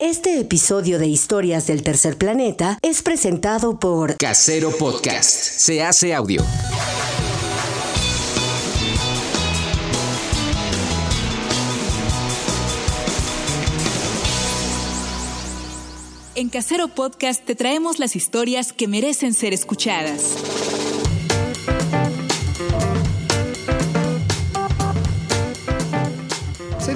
Este episodio de Historias del Tercer Planeta es presentado por Casero Podcast. Se hace audio. En Casero Podcast te traemos las historias que merecen ser escuchadas.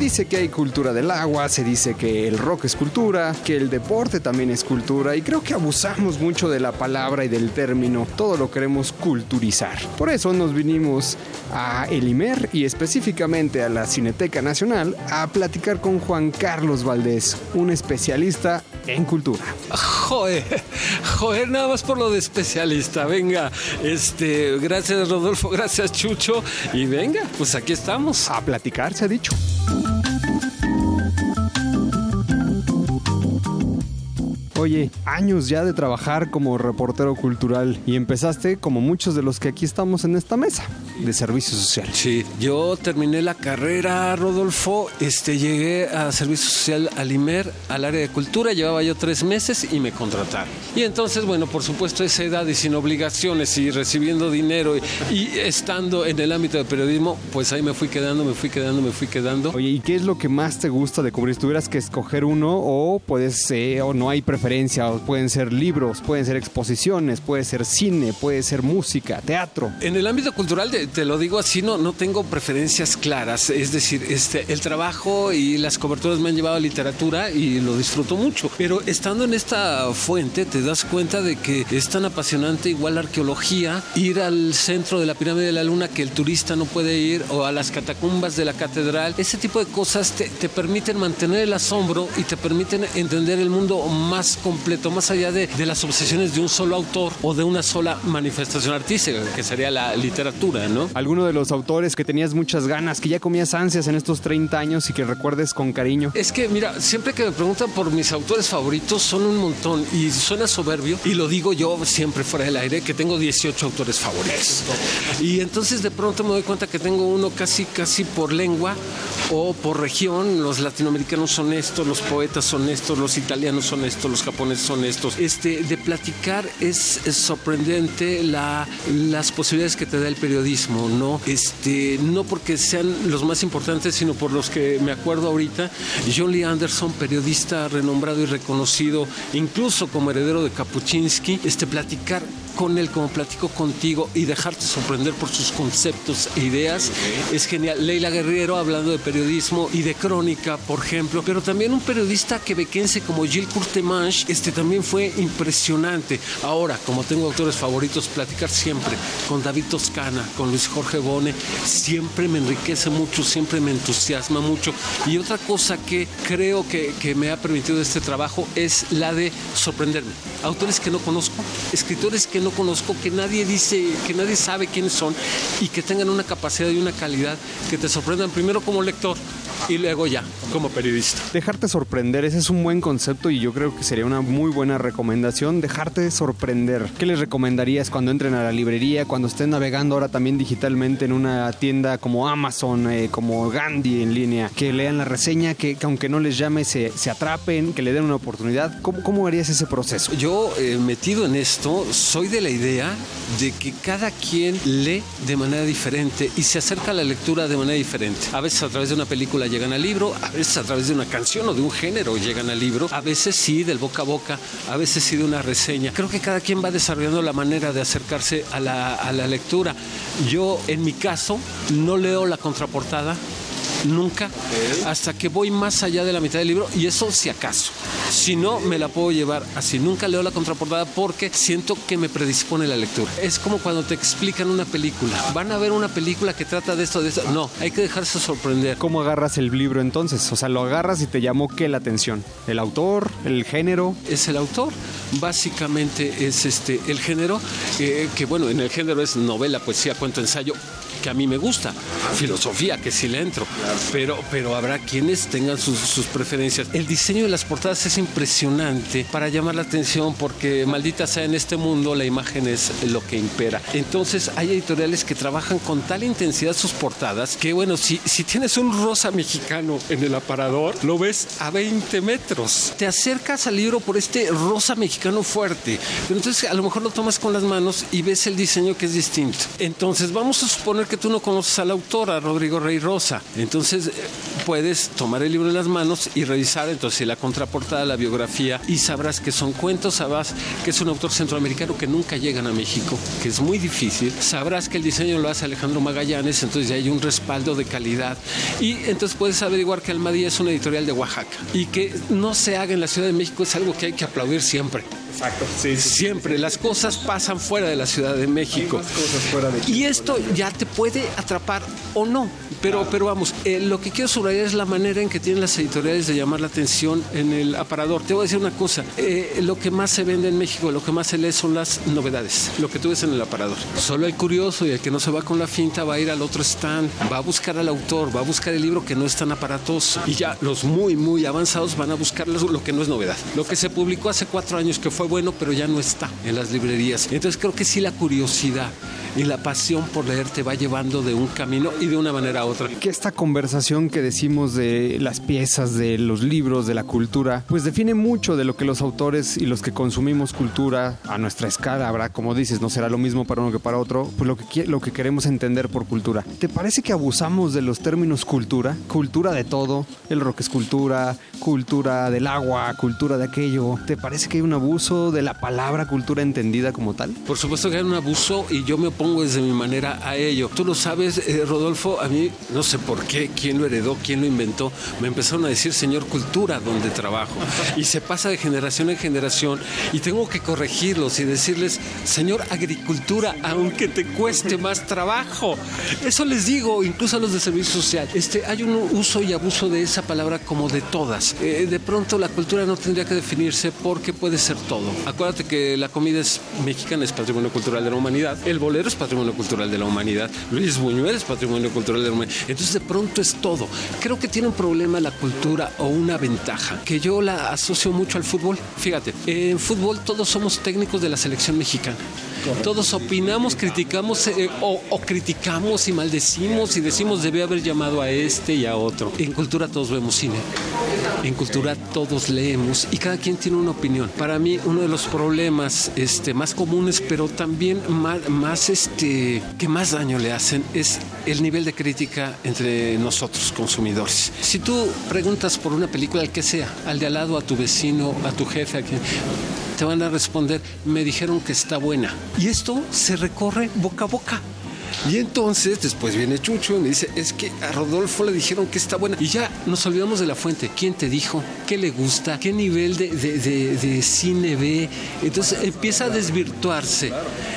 Dice que hay cultura del agua, se dice que el rock es cultura, que el deporte también es cultura y creo que abusamos mucho de la palabra y del término, todo lo queremos culturizar. Por eso nos vinimos a Elimer y específicamente a la Cineteca Nacional a platicar con Juan Carlos Valdés, un especialista en cultura. Joder, joder, nada más por lo de especialista. Venga, este, gracias Rodolfo, gracias Chucho. Y venga, pues aquí estamos. A platicar se ha dicho. Thank you. Oye, años ya de trabajar como reportero cultural y empezaste como muchos de los que aquí estamos en esta mesa de servicio social. Sí, yo terminé la carrera, Rodolfo, este, llegué a servicio social al IMER, al área de cultura, llevaba yo tres meses y me contrataron. Y entonces, bueno, por supuesto, esa edad y sin obligaciones y recibiendo dinero y, y estando en el ámbito de periodismo, pues ahí me fui quedando, me fui quedando, me fui quedando. Oye, ¿y qué es lo que más te gusta de cubrir? Si tuvieras que escoger uno o puedes, eh, o no hay preferencia, o pueden ser libros, pueden ser exposiciones, puede ser cine, puede ser música, teatro. En el ámbito cultural, te, te lo digo así, no, no tengo preferencias claras. Es decir, este, el trabajo y las coberturas me han llevado a literatura y lo disfruto mucho. Pero estando en esta fuente, te das cuenta de que es tan apasionante, igual la arqueología, ir al centro de la pirámide de la luna que el turista no puede ir, o a las catacumbas de la catedral. Ese tipo de cosas te, te permiten mantener el asombro y te permiten entender el mundo más completo, más allá de, de, las obsesiones de un solo autor o de una sola manifestación artística, que sería la literatura, ¿no? ¿Alguno de los autores que tenías muchas ganas, que ya comías ansias en estos 30 años y que recuerdes con cariño? Es que, mira, siempre que me preguntan por mis autores favoritos, son un montón y suena soberbio, y lo digo yo siempre fuera del aire, que tengo 18 autores favoritos. Y entonces de pronto me doy cuenta que tengo uno casi, casi por lengua o por región. Los latinoamericanos son estos, los poetas son estos, los italianos son estos, los japoneses son estos. Este, de platicar es, es sorprendente la, las posibilidades que te da el periodismo, ¿no? Este, no porque sean los más importantes, sino por los que me acuerdo ahorita. John Lee Anderson, periodista renombrado y reconocido, incluso como heredero de Kapuczynski, este, platicar con él como platico contigo y dejarte sorprender por sus conceptos e ideas es genial. Leila Guerrero hablando de periodismo y de crónica, por ejemplo, pero también un periodista quebequense como Gilles Courtemanche, este también fue impresionante. Ahora, como tengo autores favoritos, platicar siempre con David Toscana, con Luis Jorge Bone, siempre me enriquece mucho, siempre me entusiasma mucho. Y otra cosa que creo que, que me ha permitido este trabajo es la de sorprenderme. Autores que no conozco, escritores que no conozco, que nadie dice, que nadie sabe quiénes son y que tengan una capacidad y una calidad que te sorprendan primero como lector y luego ya como periodista. Dejarte sorprender, ese es un buen concepto y yo creo que sería una muy buena recomendación, dejarte sorprender. ¿Qué les recomendarías cuando entren a la librería, cuando estén navegando ahora también digitalmente en una tienda como Amazon, eh, como Gandhi en línea, que lean la reseña, que, que aunque no les llame se, se, atrapen, que le den una oportunidad? ¿Cómo, cómo harías ese proceso? Yo eh, metido en esto, soy de la idea de que cada quien lee de manera diferente y se acerca a la lectura de manera diferente. A veces a través de una película llegan al libro, a veces a través de una canción o de un género llegan al libro, a veces sí del boca a boca, a veces sí de una reseña. Creo que cada quien va desarrollando la manera de acercarse a la, a la lectura. Yo, en mi caso, no leo la contraportada, nunca hasta que voy más allá de la mitad del libro y eso si acaso. Si no, me la puedo llevar así. Nunca leo la contraportada porque siento que me predispone la lectura. Es como cuando te explican una película. Van a ver una película que trata de esto, de esto. No, hay que dejarse sorprender. ¿Cómo agarras el libro entonces? O sea, lo agarras y te llamó qué la atención? ¿El autor? ¿El género? Es el autor. Básicamente es este el género, eh, que bueno, en el género es novela, poesía, cuento, ensayo que a mí me gusta, filosofía, que sí le entro, pero, pero habrá quienes tengan sus, preferencias. El diseño de las portadas es impresionante para llamar la atención porque maldita sea en este mundo la imagen es lo que impera. Entonces hay editoriales que trabajan con tal intensidad sus portadas que bueno, si, si tienes un rosa mexicano en el aparador, lo ves a 20 metros. Te acercas al libro por este rosa mexicano fuerte, pero entonces a lo mejor lo tomas con las manos y ves el diseño que es distinto. Entonces vamos a suponer que tú no conoces al autor, a Rodrigo Rey Rosa. Entonces eh, puedes tomar el libro en las manos y revisar entonces la contraportada, la biografía y sabrás que son cuentos, sabrás que es un autor centroamericano que nunca llegan a México, que es muy difícil. Sabrás que el diseño lo hace Alejandro Magallanes, entonces ya hay un respaldo de calidad. Y entonces puedes averiguar que Almadía es una editorial de Oaxaca y que no se haga en la Ciudad de México es algo que hay que aplaudir siempre. Exacto. Sí, Siempre las cosas pasan fuera de la Ciudad de México. Y esto ya te puede atrapar o no. Pero, pero vamos, eh, lo que quiero subrayar es la manera en que tienen las editoriales de llamar la atención en el aparador. Te voy a decir una cosa, eh, lo que más se vende en México, lo que más se lee son las novedades, lo que tú ves en el aparador. Solo el curioso y el que no se va con la finta va a ir al otro stand, va a buscar al autor, va a buscar el libro que no es tan aparatoso. Y ya los muy, muy avanzados van a buscar lo lo que no es novedad. Lo que se publicó hace cuatro años que fue bueno, pero ya no está en las librerías. Entonces creo que sí la curiosidad y la pasión por leer te va llevando de un camino y de una manera a otra. Que esta conversación que decimos de las piezas, de los libros, de la cultura, pues define mucho de lo que los autores y los que consumimos cultura a nuestra escala, habrá, como dices, no será lo mismo para uno que para otro, pues lo que, lo que queremos entender por cultura. ¿Te parece que abusamos de los términos cultura? Cultura de todo, el rock es cultura, cultura del agua, cultura de aquello. ¿Te parece que hay un abuso de la palabra cultura entendida como tal? Por supuesto que hay un abuso y yo me opongo desde mi manera a ello. Tú lo sabes, eh, Rodolfo, a mí no sé por qué, quién lo heredó, quién lo inventó. Me empezaron a decir señor cultura donde trabajo. Y se pasa de generación en generación y tengo que corregirlos y decirles señor agricultura, aunque te cueste más trabajo. Eso les digo, incluso a los de servicio social. Este, hay un uso y abuso de esa palabra como de todas. Eh, de pronto la cultura no tendría que definirse porque puede ser todo. Acuérdate que la comida es mexicana, es patrimonio cultural de la humanidad. El bolero es patrimonio cultural de la humanidad. Luis Buñuel es patrimonio cultural de la humanidad. Entonces de pronto es todo. Creo que tiene un problema la cultura o una ventaja, que yo la asocio mucho al fútbol. Fíjate, en fútbol todos somos técnicos de la selección mexicana. Todos opinamos, criticamos eh, o, o criticamos y maldecimos y decimos debe haber llamado a este y a otro. En cultura todos vemos cine. En cultura todos leemos y cada quien tiene una opinión. Para mí uno de los problemas este, más comunes, pero también más, más este, que más daño le hacen es el nivel de crítica entre nosotros consumidores. Si tú preguntas por una película, al que sea, al de al lado, a tu vecino, a tu jefe, a quien te van a responder, me dijeron que está buena. Y esto se recorre boca a boca. Y entonces después viene Chucho y me dice, es que a Rodolfo le dijeron que está buena. Y ya nos olvidamos de la fuente. ¿Quién te dijo? ¿Qué le gusta? ¿Qué nivel de, de- de- de cine ve? Entonces empieza a desvirtuarse.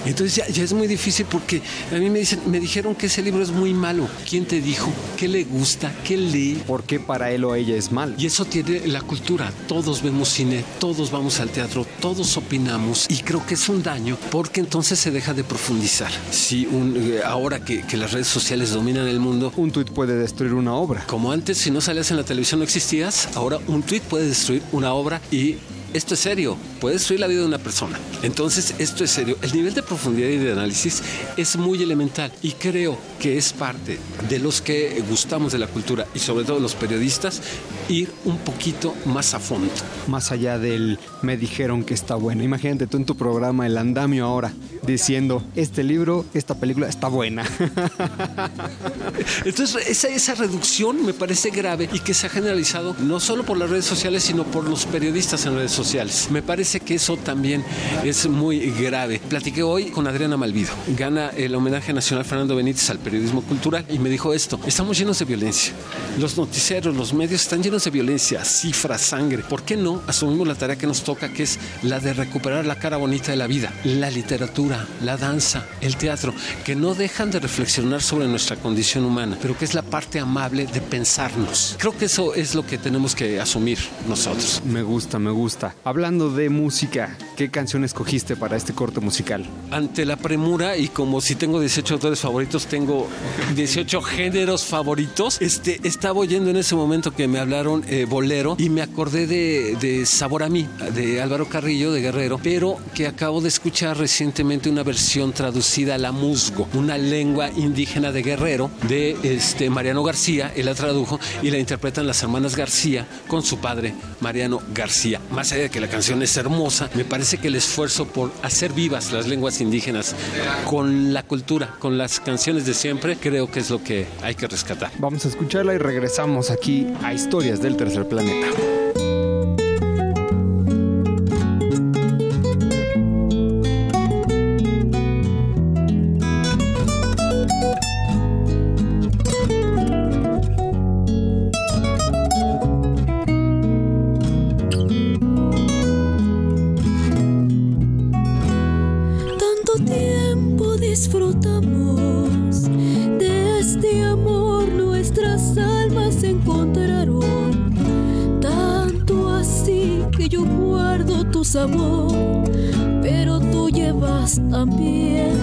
Entonces ya, ya es muy difícil porque a mí me dicen, me dijeron que ese libro es muy malo. ¿Quién te dijo? ¿Qué le gusta? ¿Qué lee? ¿Por qué para él o ella es mal? Y eso tiene la cultura. Todos vemos cine, todos vamos al teatro, todos opinamos. Y creo que es un daño porque entonces se deja de profundizar. Si un, eh, ahora que, que las redes sociales dominan el mundo, Un tuit puede destruir una obra. como antes, si no salías en la televisión no existías, ahora un tweet puede destruir una obra y esto es serio, puede destruir la vida de una persona. Entonces, esto es serio. El nivel de profundidad y de análisis es muy elemental y creo que es parte de los que gustamos de la cultura y sobre todo los periodistas ir un poquito más a fondo. más allá del me dijeron que está buena. Imagínate tú en tu programa El Andamio ahora diciendo, este libro, esta película está buena. Entonces, esa, esa reducción me parece grave y que se ha generalizado no solo por las redes sociales, sino por los periodistas en redes sociales. Me parece que eso también es muy grave. Platiqué hoy con Adriana Malvido. Gana el homenaje nacional Fernando Benítez al periodismo cultural y me dijo esto, estamos llenos de violencia. Los noticieros, los medios están llenos de violencia, cifras, sangre. ¿Por qué no asumimos la tarea que nos toca, que es la de recuperar la cara bonita de la vida? La literatura, la danza, el teatro, que no dejan de reflexionar sobre nuestra condición humana, pero que es la parte amable de pensarnos. Creo que eso es lo que tenemos que asumir nosotros. me gusta, me gusta. Hablando de música, ¿qué canción escogiste para este corte musical? Ante la premura y como si tengo 18 autores favoritos, tengo 18 géneros favoritos. Este, estaba oyendo en ese momento que me hablaron eh, bolero y me acordé de, de Sabor a mí, de Álvaro Carrillo, de Guerrero, pero que acabo de escuchar recientemente una versión traducida a la musgo, una lengua indígena de Guerrero, de este, Mariano García, él la tradujo y la interpretan las hermanas García con su padre, Mariano García. Más de que la canción es hermosa, me parece que el esfuerzo por hacer vivas las lenguas indígenas con la cultura, con las canciones de siempre, creo que es lo que hay que rescatar. Vamos a escucharla y regresamos aquí a Historias del Tercer Planeta. Sabor, pero tú llevas también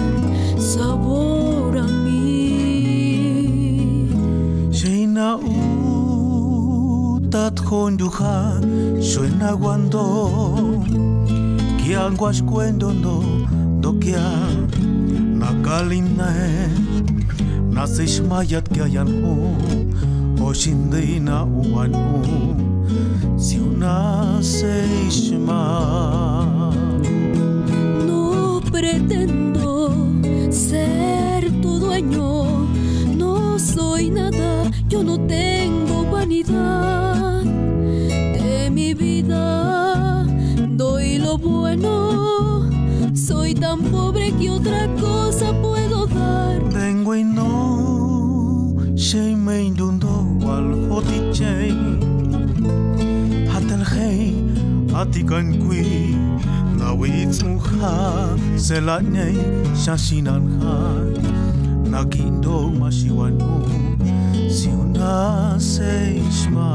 sabor a mí. Sheina utat honduja suena cuando kiangwas cuendo no do kia nakalina nasish mayat kyayan hu oshindina uan hu si una No pretendo ser tu dueño, no soy nada, yo no tengo vanidad de mi vida. Doy lo bueno, soy tan pobre que otra cosa puedo dar. Tengo y no main dundo wal hoti Vatican qui na wits muha selatnei shashinanha na kindo mashiwanu siuna seishma.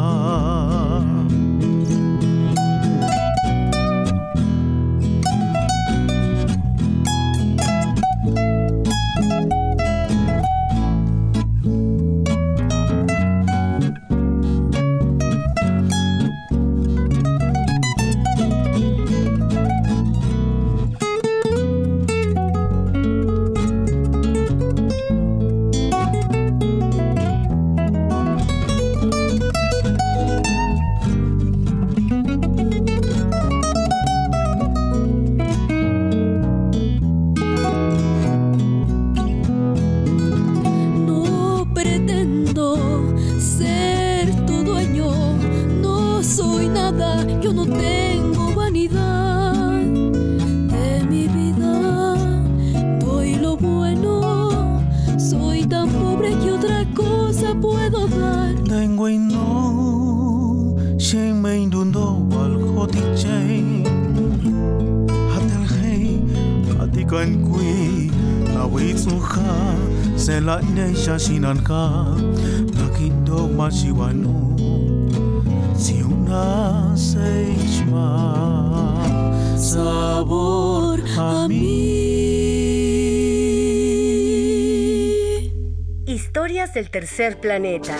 Sela nyay shashinan ka Nakindo mashiwano Si una seishma Sabor a mí. Historias del Tercer Planeta.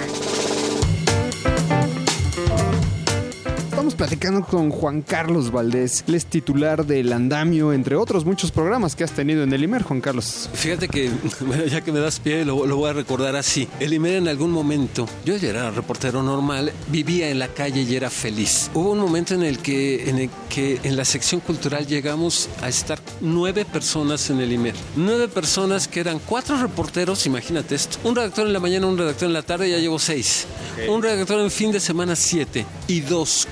Estamos platicando con Juan Carlos Valdés, él es titular del Andamio, entre otros muchos programas que has tenido en el IMER, Juan Carlos. Fíjate que, bueno, ya que me das pie, lo, lo voy a recordar así. El Imer en algún momento, yo ya era reportero normal, vivía en la calle y era feliz. Hubo un momento en el que en, el que en la sección cultural llegamos a estar nueve personas en el Imer. Nueve personas que eran cuatro reporteros, imagínate esto. Un redactor en la mañana, un redactor en la tarde, ya llevo seis. Un redactor en fin de semana, siete. Y dos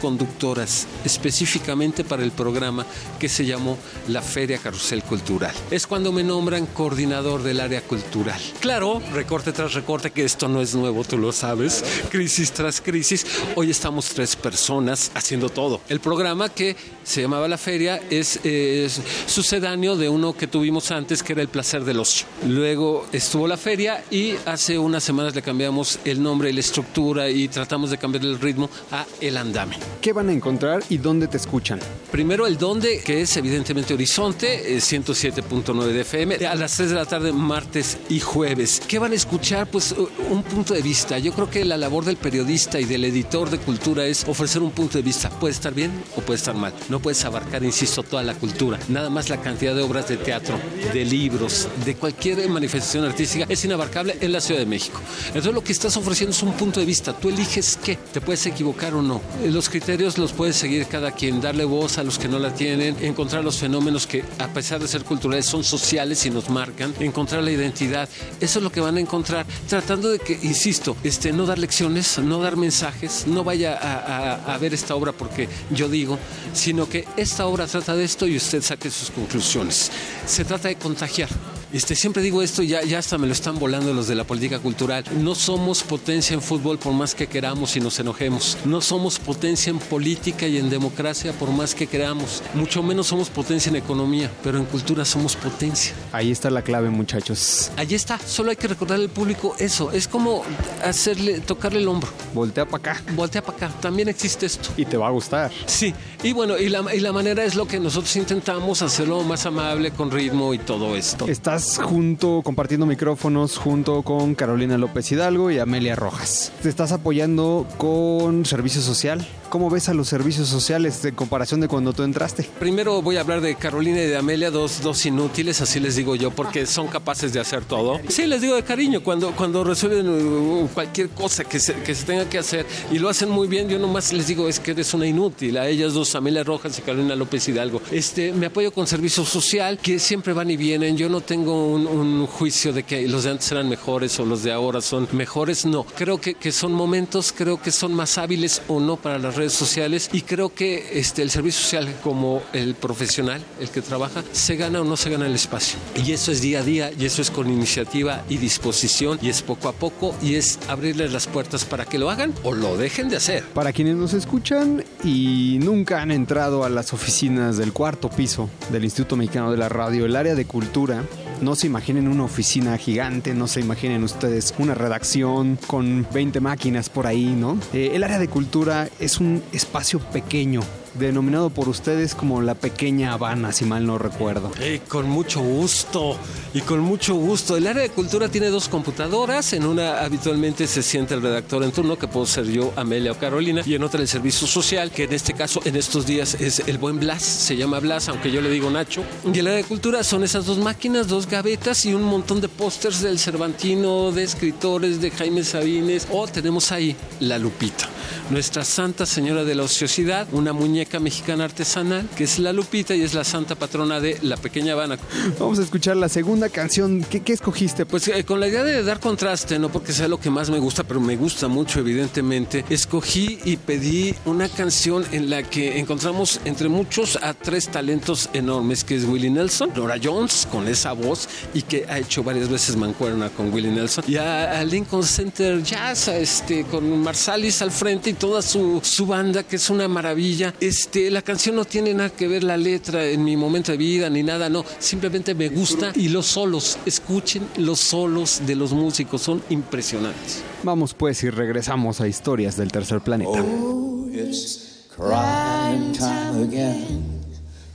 específicamente para el programa que se llamó la Feria Carrusel Cultural. Es cuando me nombran coordinador del área cultural. Claro, recorte tras recorte, que esto no es nuevo, tú lo sabes. Crisis tras crisis. Hoy estamos tres personas haciendo todo. El programa que se llamaba La Feria es, es sucedáneo de uno que tuvimos antes, que era El Placer del Ocio. Luego estuvo la feria y hace unas semanas le cambiamos el nombre la estructura y tratamos de cambiar el ritmo a El Andame. ¿Qué van a encontrar y dónde te escuchan? Primero el dónde, que es evidentemente Horizonte, eh, 107.9 de FM, a las 3 de la tarde, martes y jueves. ¿Qué van a escuchar? Pues un punto de vista. Yo creo que la labor del periodista y del editor de cultura es ofrecer un punto de vista. Puede estar bien o puede estar mal. No puedes abarcar, insisto, toda la cultura. Nada más la cantidad de obras de teatro, de libros, de cualquier manifestación artística es inabarcable en la Ciudad de México. Entonces lo que estás ofreciendo es un punto de vista. Tú eliges qué. Te puedes equivocar o no. Eh, Los criterios los puedes seguir cada quien. Darle voz a los que no la tienen. Encontrar los fenómenos que, a pesar de ser culturales, son sociales y nos marcan. Encontrar la identidad. Eso es lo que van a encontrar. Tratando de que, insisto, este, no dar lecciones, no dar mensajes. No vaya a ver esta obra porque yo digo, sino que esta obra trata de esto y usted saque sus conclusiones. Se trata de contagiar. Este, siempre digo esto y ya, ya hasta me lo están volando los de la política cultural. No somos potencia en fútbol por más que queramos y nos enojemos. No somos potencia en política y en democracia por más que queramos. Mucho menos somos potencia en economía, pero en cultura somos potencia. Ahí está la clave, muchachos. Allí está, solo hay que recordarle al público eso. Es como hacerle, tocarle el hombro. Voltea para acá Voltea para acá, también existe esto. y te va a gustar. Sí, y bueno, y la, y la manera es lo que nosotros intentamos hacerlo más amable, con ritmo y todo esto. Junto, compartiendo micrófonos, junto con Carolina López Hidalgo y Amelia Rojas. Te estás apoyando con servicio social. ¿Cómo ves a los servicios sociales en comparación de cuando tú entraste? Primero voy a hablar de Carolina y de Amelia, dos, dos inútiles, así les digo yo, porque son capaces de hacer todo. Sí, les digo de cariño, cuando, cuando resuelven uh, cualquier cosa que se, que se tenga que hacer y lo hacen muy bien, yo nomás les digo es que eres una inútil. A ellas dos, Amelia Rojas y Carolina López Hidalgo. Este, me apoyo con servicio social, que siempre van y vienen. Yo no tengo un, un juicio de que los de antes eran mejores o los de ahora son mejores, no. Creo que, que son momentos, creo que son más hábiles o no para las redes sociales y creo que este, el servicio social como el profesional, el que trabaja, se gana o no se gana el espacio. Y eso es día a día y eso es con iniciativa y disposición y es poco a poco y es abrirles las puertas para que lo hagan o lo dejen de hacer. Para quienes nos escuchan y nunca han entrado a las oficinas del cuarto piso del Instituto Mexicano de la Radio, el área de cultura, no se imaginen una oficina gigante, no se imaginen ustedes una redacción con 20 máquinas por ahí, ¿no? Eh, el área de cultura es un espacio pequeño, denominado por ustedes como la pequeña Habana, si mal no recuerdo. Con mucho gusto y con mucho gusto. El área de cultura tiene dos computadoras. En una habitualmente se siente el redactor en turno, que puedo ser yo, Amelia o Carolina, y en otra el servicio social, que en este caso, en estos días, es el buen Blas. Se llama Blas, aunque yo le digo Nacho. Y el área de cultura son esas dos máquinas, dos gavetas y un montón de pósters del Cervantino, de escritores, de Jaime Sabines. O tenemos ahí la Lupita. Nuestra Santa Señora de la Ociosidad, una muñeca mexicana artesanal, que es la Lupita y es la santa patrona de la pequeña Habana. Vamos a escuchar la segunda canción. ¿Qué, qué escogiste? Pues eh, con la idea de dar contraste, no porque sea lo que más me gusta, pero me gusta mucho evidentemente, escogí y pedí una canción en la que encontramos entre muchos a tres talentos enormes, que es Willie Nelson, Nora Jones con esa voz y que ha hecho varias veces mancuerna con Willie Nelson, y a, a Lincoln Center Jazz, a este, con Marsalis al frente y toda su, su banda, que es una maravilla. Este, la canción no tiene nada que ver la letra en mi momento de vida ni nada, no, simplemente me gusta y los solos, escuchen los solos de los músicos, son impresionantes. Vamos pues y regresamos a Historias del Tercer Planeta. Oh, it's crying time again.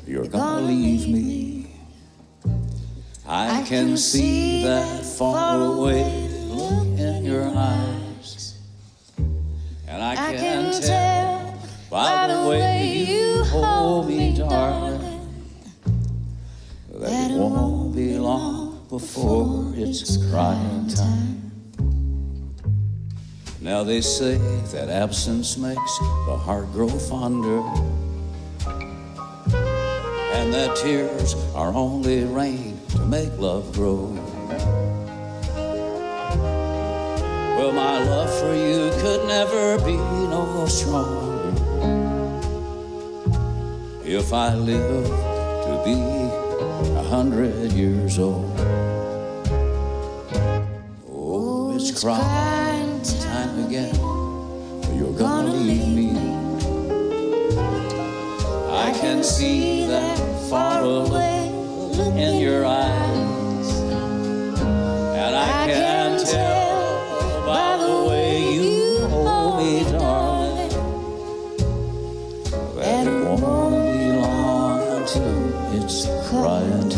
You're gonna leave me. I can see that far away look in your eyes. And I can tell by the way won't be long before it's crying time. Now they say that absence makes the heart grow fonder, and that tears are only rain to make love grow. Well, my love for you could never be no stronger if I live to be hundred years old. Oh, it's crying time again. You're gonna leave me. I can see that far away in your eyes, and I can tell by the way you hold me, darling, too, it's crying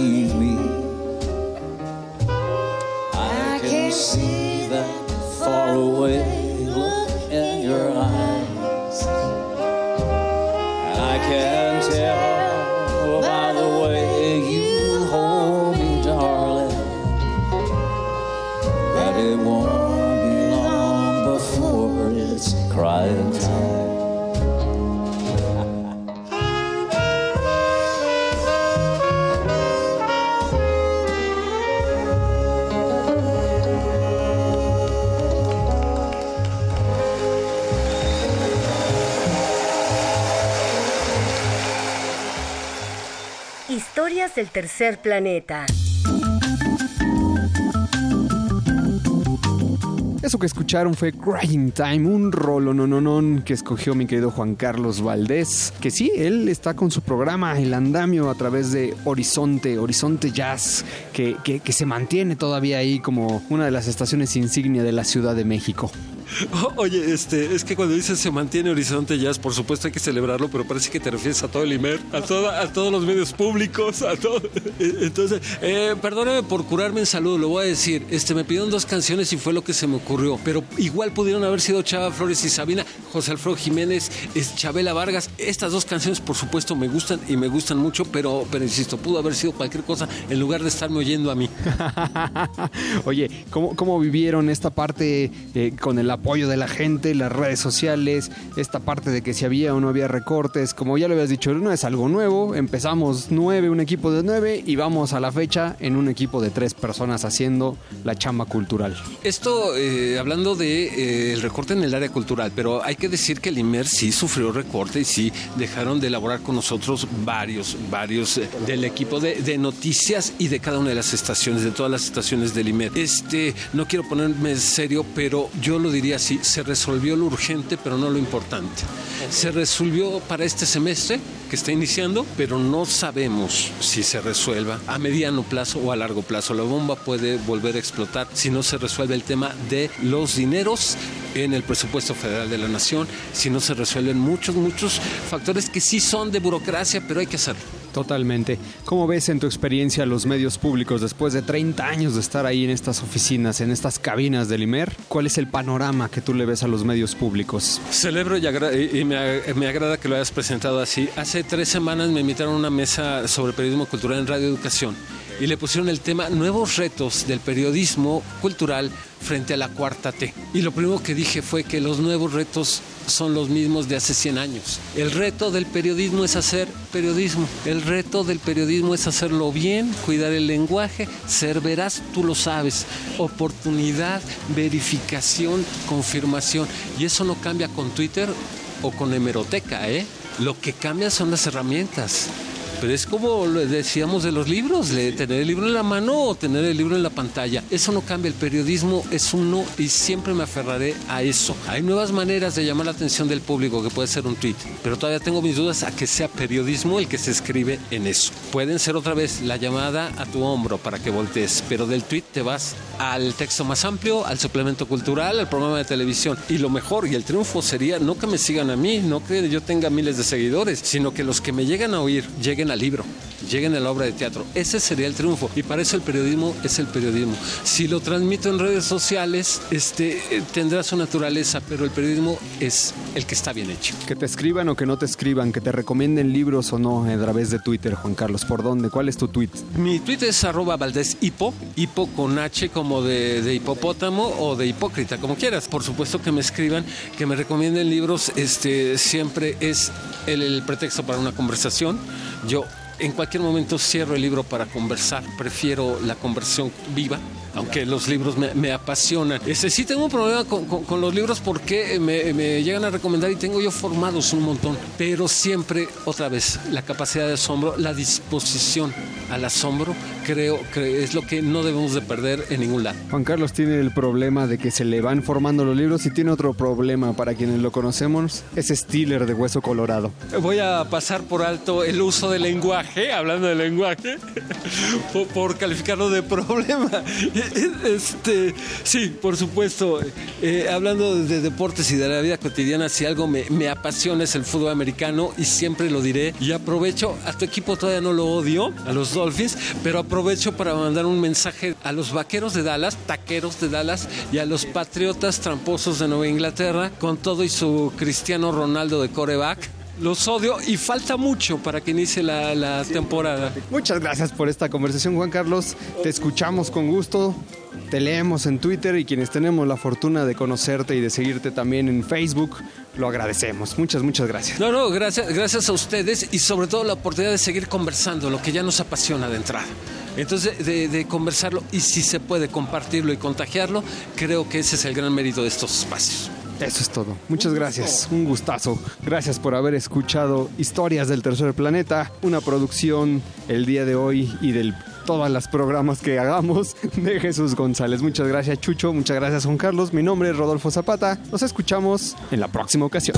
You're gonna leave me. Tercer planeta. Eso que escucharon fue Crying Time, un rolo no que escogió mi querido Juan Carlos Valdés. Que sí, él está con su programa El Andamio a través de Horizonte, Horizonte Jazz, que, que se mantiene todavía ahí como una de las estaciones insignia de la Ciudad de México. Oye, este, es que cuando dices se mantiene Horizonte Jazz, por supuesto hay que celebrarlo, pero parece que te refieres a todo el IMER, a, toda- a todos los medios públicos, a todo. Eh, Entonces, eh, perdóneme por curarme en salud, lo voy a decir. Este, me pidieron dos canciones y fue lo que se me ocurrió, pero igual pudieron haber sido Chava Flores y Sabina, José Alfredo Jiménez, Chabela Vargas. Estas dos canciones, por supuesto, me gustan y me gustan mucho, pero, pero insisto, pudo haber sido cualquier cosa en lugar de estarme oyendo a mí. Oye, ¿cómo, cómo vivieron esta parte eh, con el apoyo de la gente, las redes sociales, esta parte de que si había o no había recortes? Como ya lo habías dicho, no es algo nuevo. Empezamos nueve, un equipo de nueve, y vamos a la fecha en un equipo de tres personas haciendo la chamba cultural. Esto, eh, hablando de eh, recorte en el área cultural, pero hay que decir que el IMER sí sufrió recorte y sí dejaron de elaborar con nosotros varios, varios eh, del equipo de, noticias y de cada una de las estaciones, de todas las estaciones del IMER. Este, no quiero ponerme serio, pero yo lo diría se resolvió lo urgente, pero no lo importante. Se resolvió para este semestre que está iniciando, pero no sabemos si se resuelva a mediano plazo o a largo plazo. La bomba puede volver a explotar si no se resuelve el tema de los dineros en el presupuesto federal de la nación, si no se resuelven muchos, muchos factores que sí son de burocracia, pero hay que hacerlo. Totalmente. ¿Cómo ves en tu experiencia los medios públicos después de 30 años de estar ahí en estas oficinas, en estas cabinas del IMER? ¿Cuál es el panorama que tú le ves a los medios públicos? Celebro y, me, me agrada que lo hayas presentado así. Hace tres semanas me invitaron a una mesa sobre periodismo cultural en Radio Educación y le pusieron el tema Nuevos retos del periodismo cultural frente a la cuarta T. Y lo primero que dije fue que los nuevos retos son los mismos de hace 100 años. El reto del periodismo es hacer periodismo. El reto del periodismo es hacerlo bien, cuidar el lenguaje, ser veraz, tú lo sabes. Oportunidad, verificación, confirmación. Y eso no cambia con Twitter o con hemeroteca, ¿eh? Lo que cambia son las herramientas. Pero es como decíamos de los libros, de tener el libro en la mano o tener el libro en la pantalla. Eso no cambia, el periodismo es uno y siempre me aferraré a eso. Hay nuevas maneras de llamar la atención del público, que puede ser un tweet, pero todavía tengo mis dudas a que sea periodismo el que se escribe en eso. Pueden ser otra vez la llamada a tu hombro para que voltees, pero del tweet te vas al texto más amplio, al suplemento cultural, al programa de televisión. Y lo mejor y el triunfo sería no que me sigan a mí, no que yo tenga miles de seguidores, sino que los que me llegan a oír lleguen al libro, lleguen a la obra de teatro. Ese sería el triunfo. Y para eso el periodismo es el periodismo. Si lo transmito en redes sociales, este, eh, tendrá su naturaleza, pero el periodismo es el que está bien hecho. Que te escriban o que no te escriban, que te recomienden libros o no a través de Twitter, Juan Carlos. ¿Por dónde? ¿Cuál es tu tweet? Mi tweet es arroba Valdés Hipo, hipo con H como de, de hipopótamo o de hipócrita, como quieras. Por supuesto que me escriban, que me recomienden libros, este siempre es el, el pretexto para una conversación. Yo en cualquier momento cierro el libro para conversar, prefiero la conversión viva. Aunque los libros me, me apasionan. Este, sí tengo un problema con, con- con los libros porque me, me llegan a recomendar y tengo yo formados un montón. Pero siempre, otra vez, la capacidad de asombro, la disposición al asombro, creo que es lo que no debemos de perder en ningún lado. Juan Carlos tiene el problema de que se le van formando los libros y tiene otro problema para quienes lo conocemos, es Stiller de Hueso Colorado. Voy a pasar por alto el uso del lenguaje, hablando de lenguaje, por, por calificarlo de problema. Este, sí, por supuesto. eh, hablando de deportes y de la vida cotidiana, si algo me, me apasiona es el fútbol americano y siempre lo diré. Y aprovecho, a tu equipo todavía no lo odio, a los Dolphins, pero aprovecho para mandar un mensaje a los vaqueros de Dallas, taqueros de Dallas y a los patriotas tramposos de Nueva Inglaterra, con todo y su Cristiano Ronaldo de coreback. Los odio y falta mucho para que inicie la, la temporada. Muchas gracias por esta conversación, Juan Carlos. Te escuchamos con gusto. Te leemos en Twitter y quienes tenemos la fortuna de conocerte y de seguirte también en Facebook, lo agradecemos. Muchas, muchas gracias. No, no, gracias, gracias a ustedes y sobre todo la oportunidad de seguir conversando, lo que ya nos apasiona de entrada. Entonces, de, de conversarlo y si se puede compartirlo y contagiarlo, creo que ese es el gran mérito de estos espacios. Eso es todo. Muchas gracias. Un gustazo. Gracias por haber escuchado Historias del Tercer Planeta, una producción el día de hoy y de todas las programas que hagamos de Jesús González. Muchas gracias Chucho, muchas gracias Juan Carlos. Mi nombre es Rodolfo Zapata. Nos escuchamos en la próxima ocasión.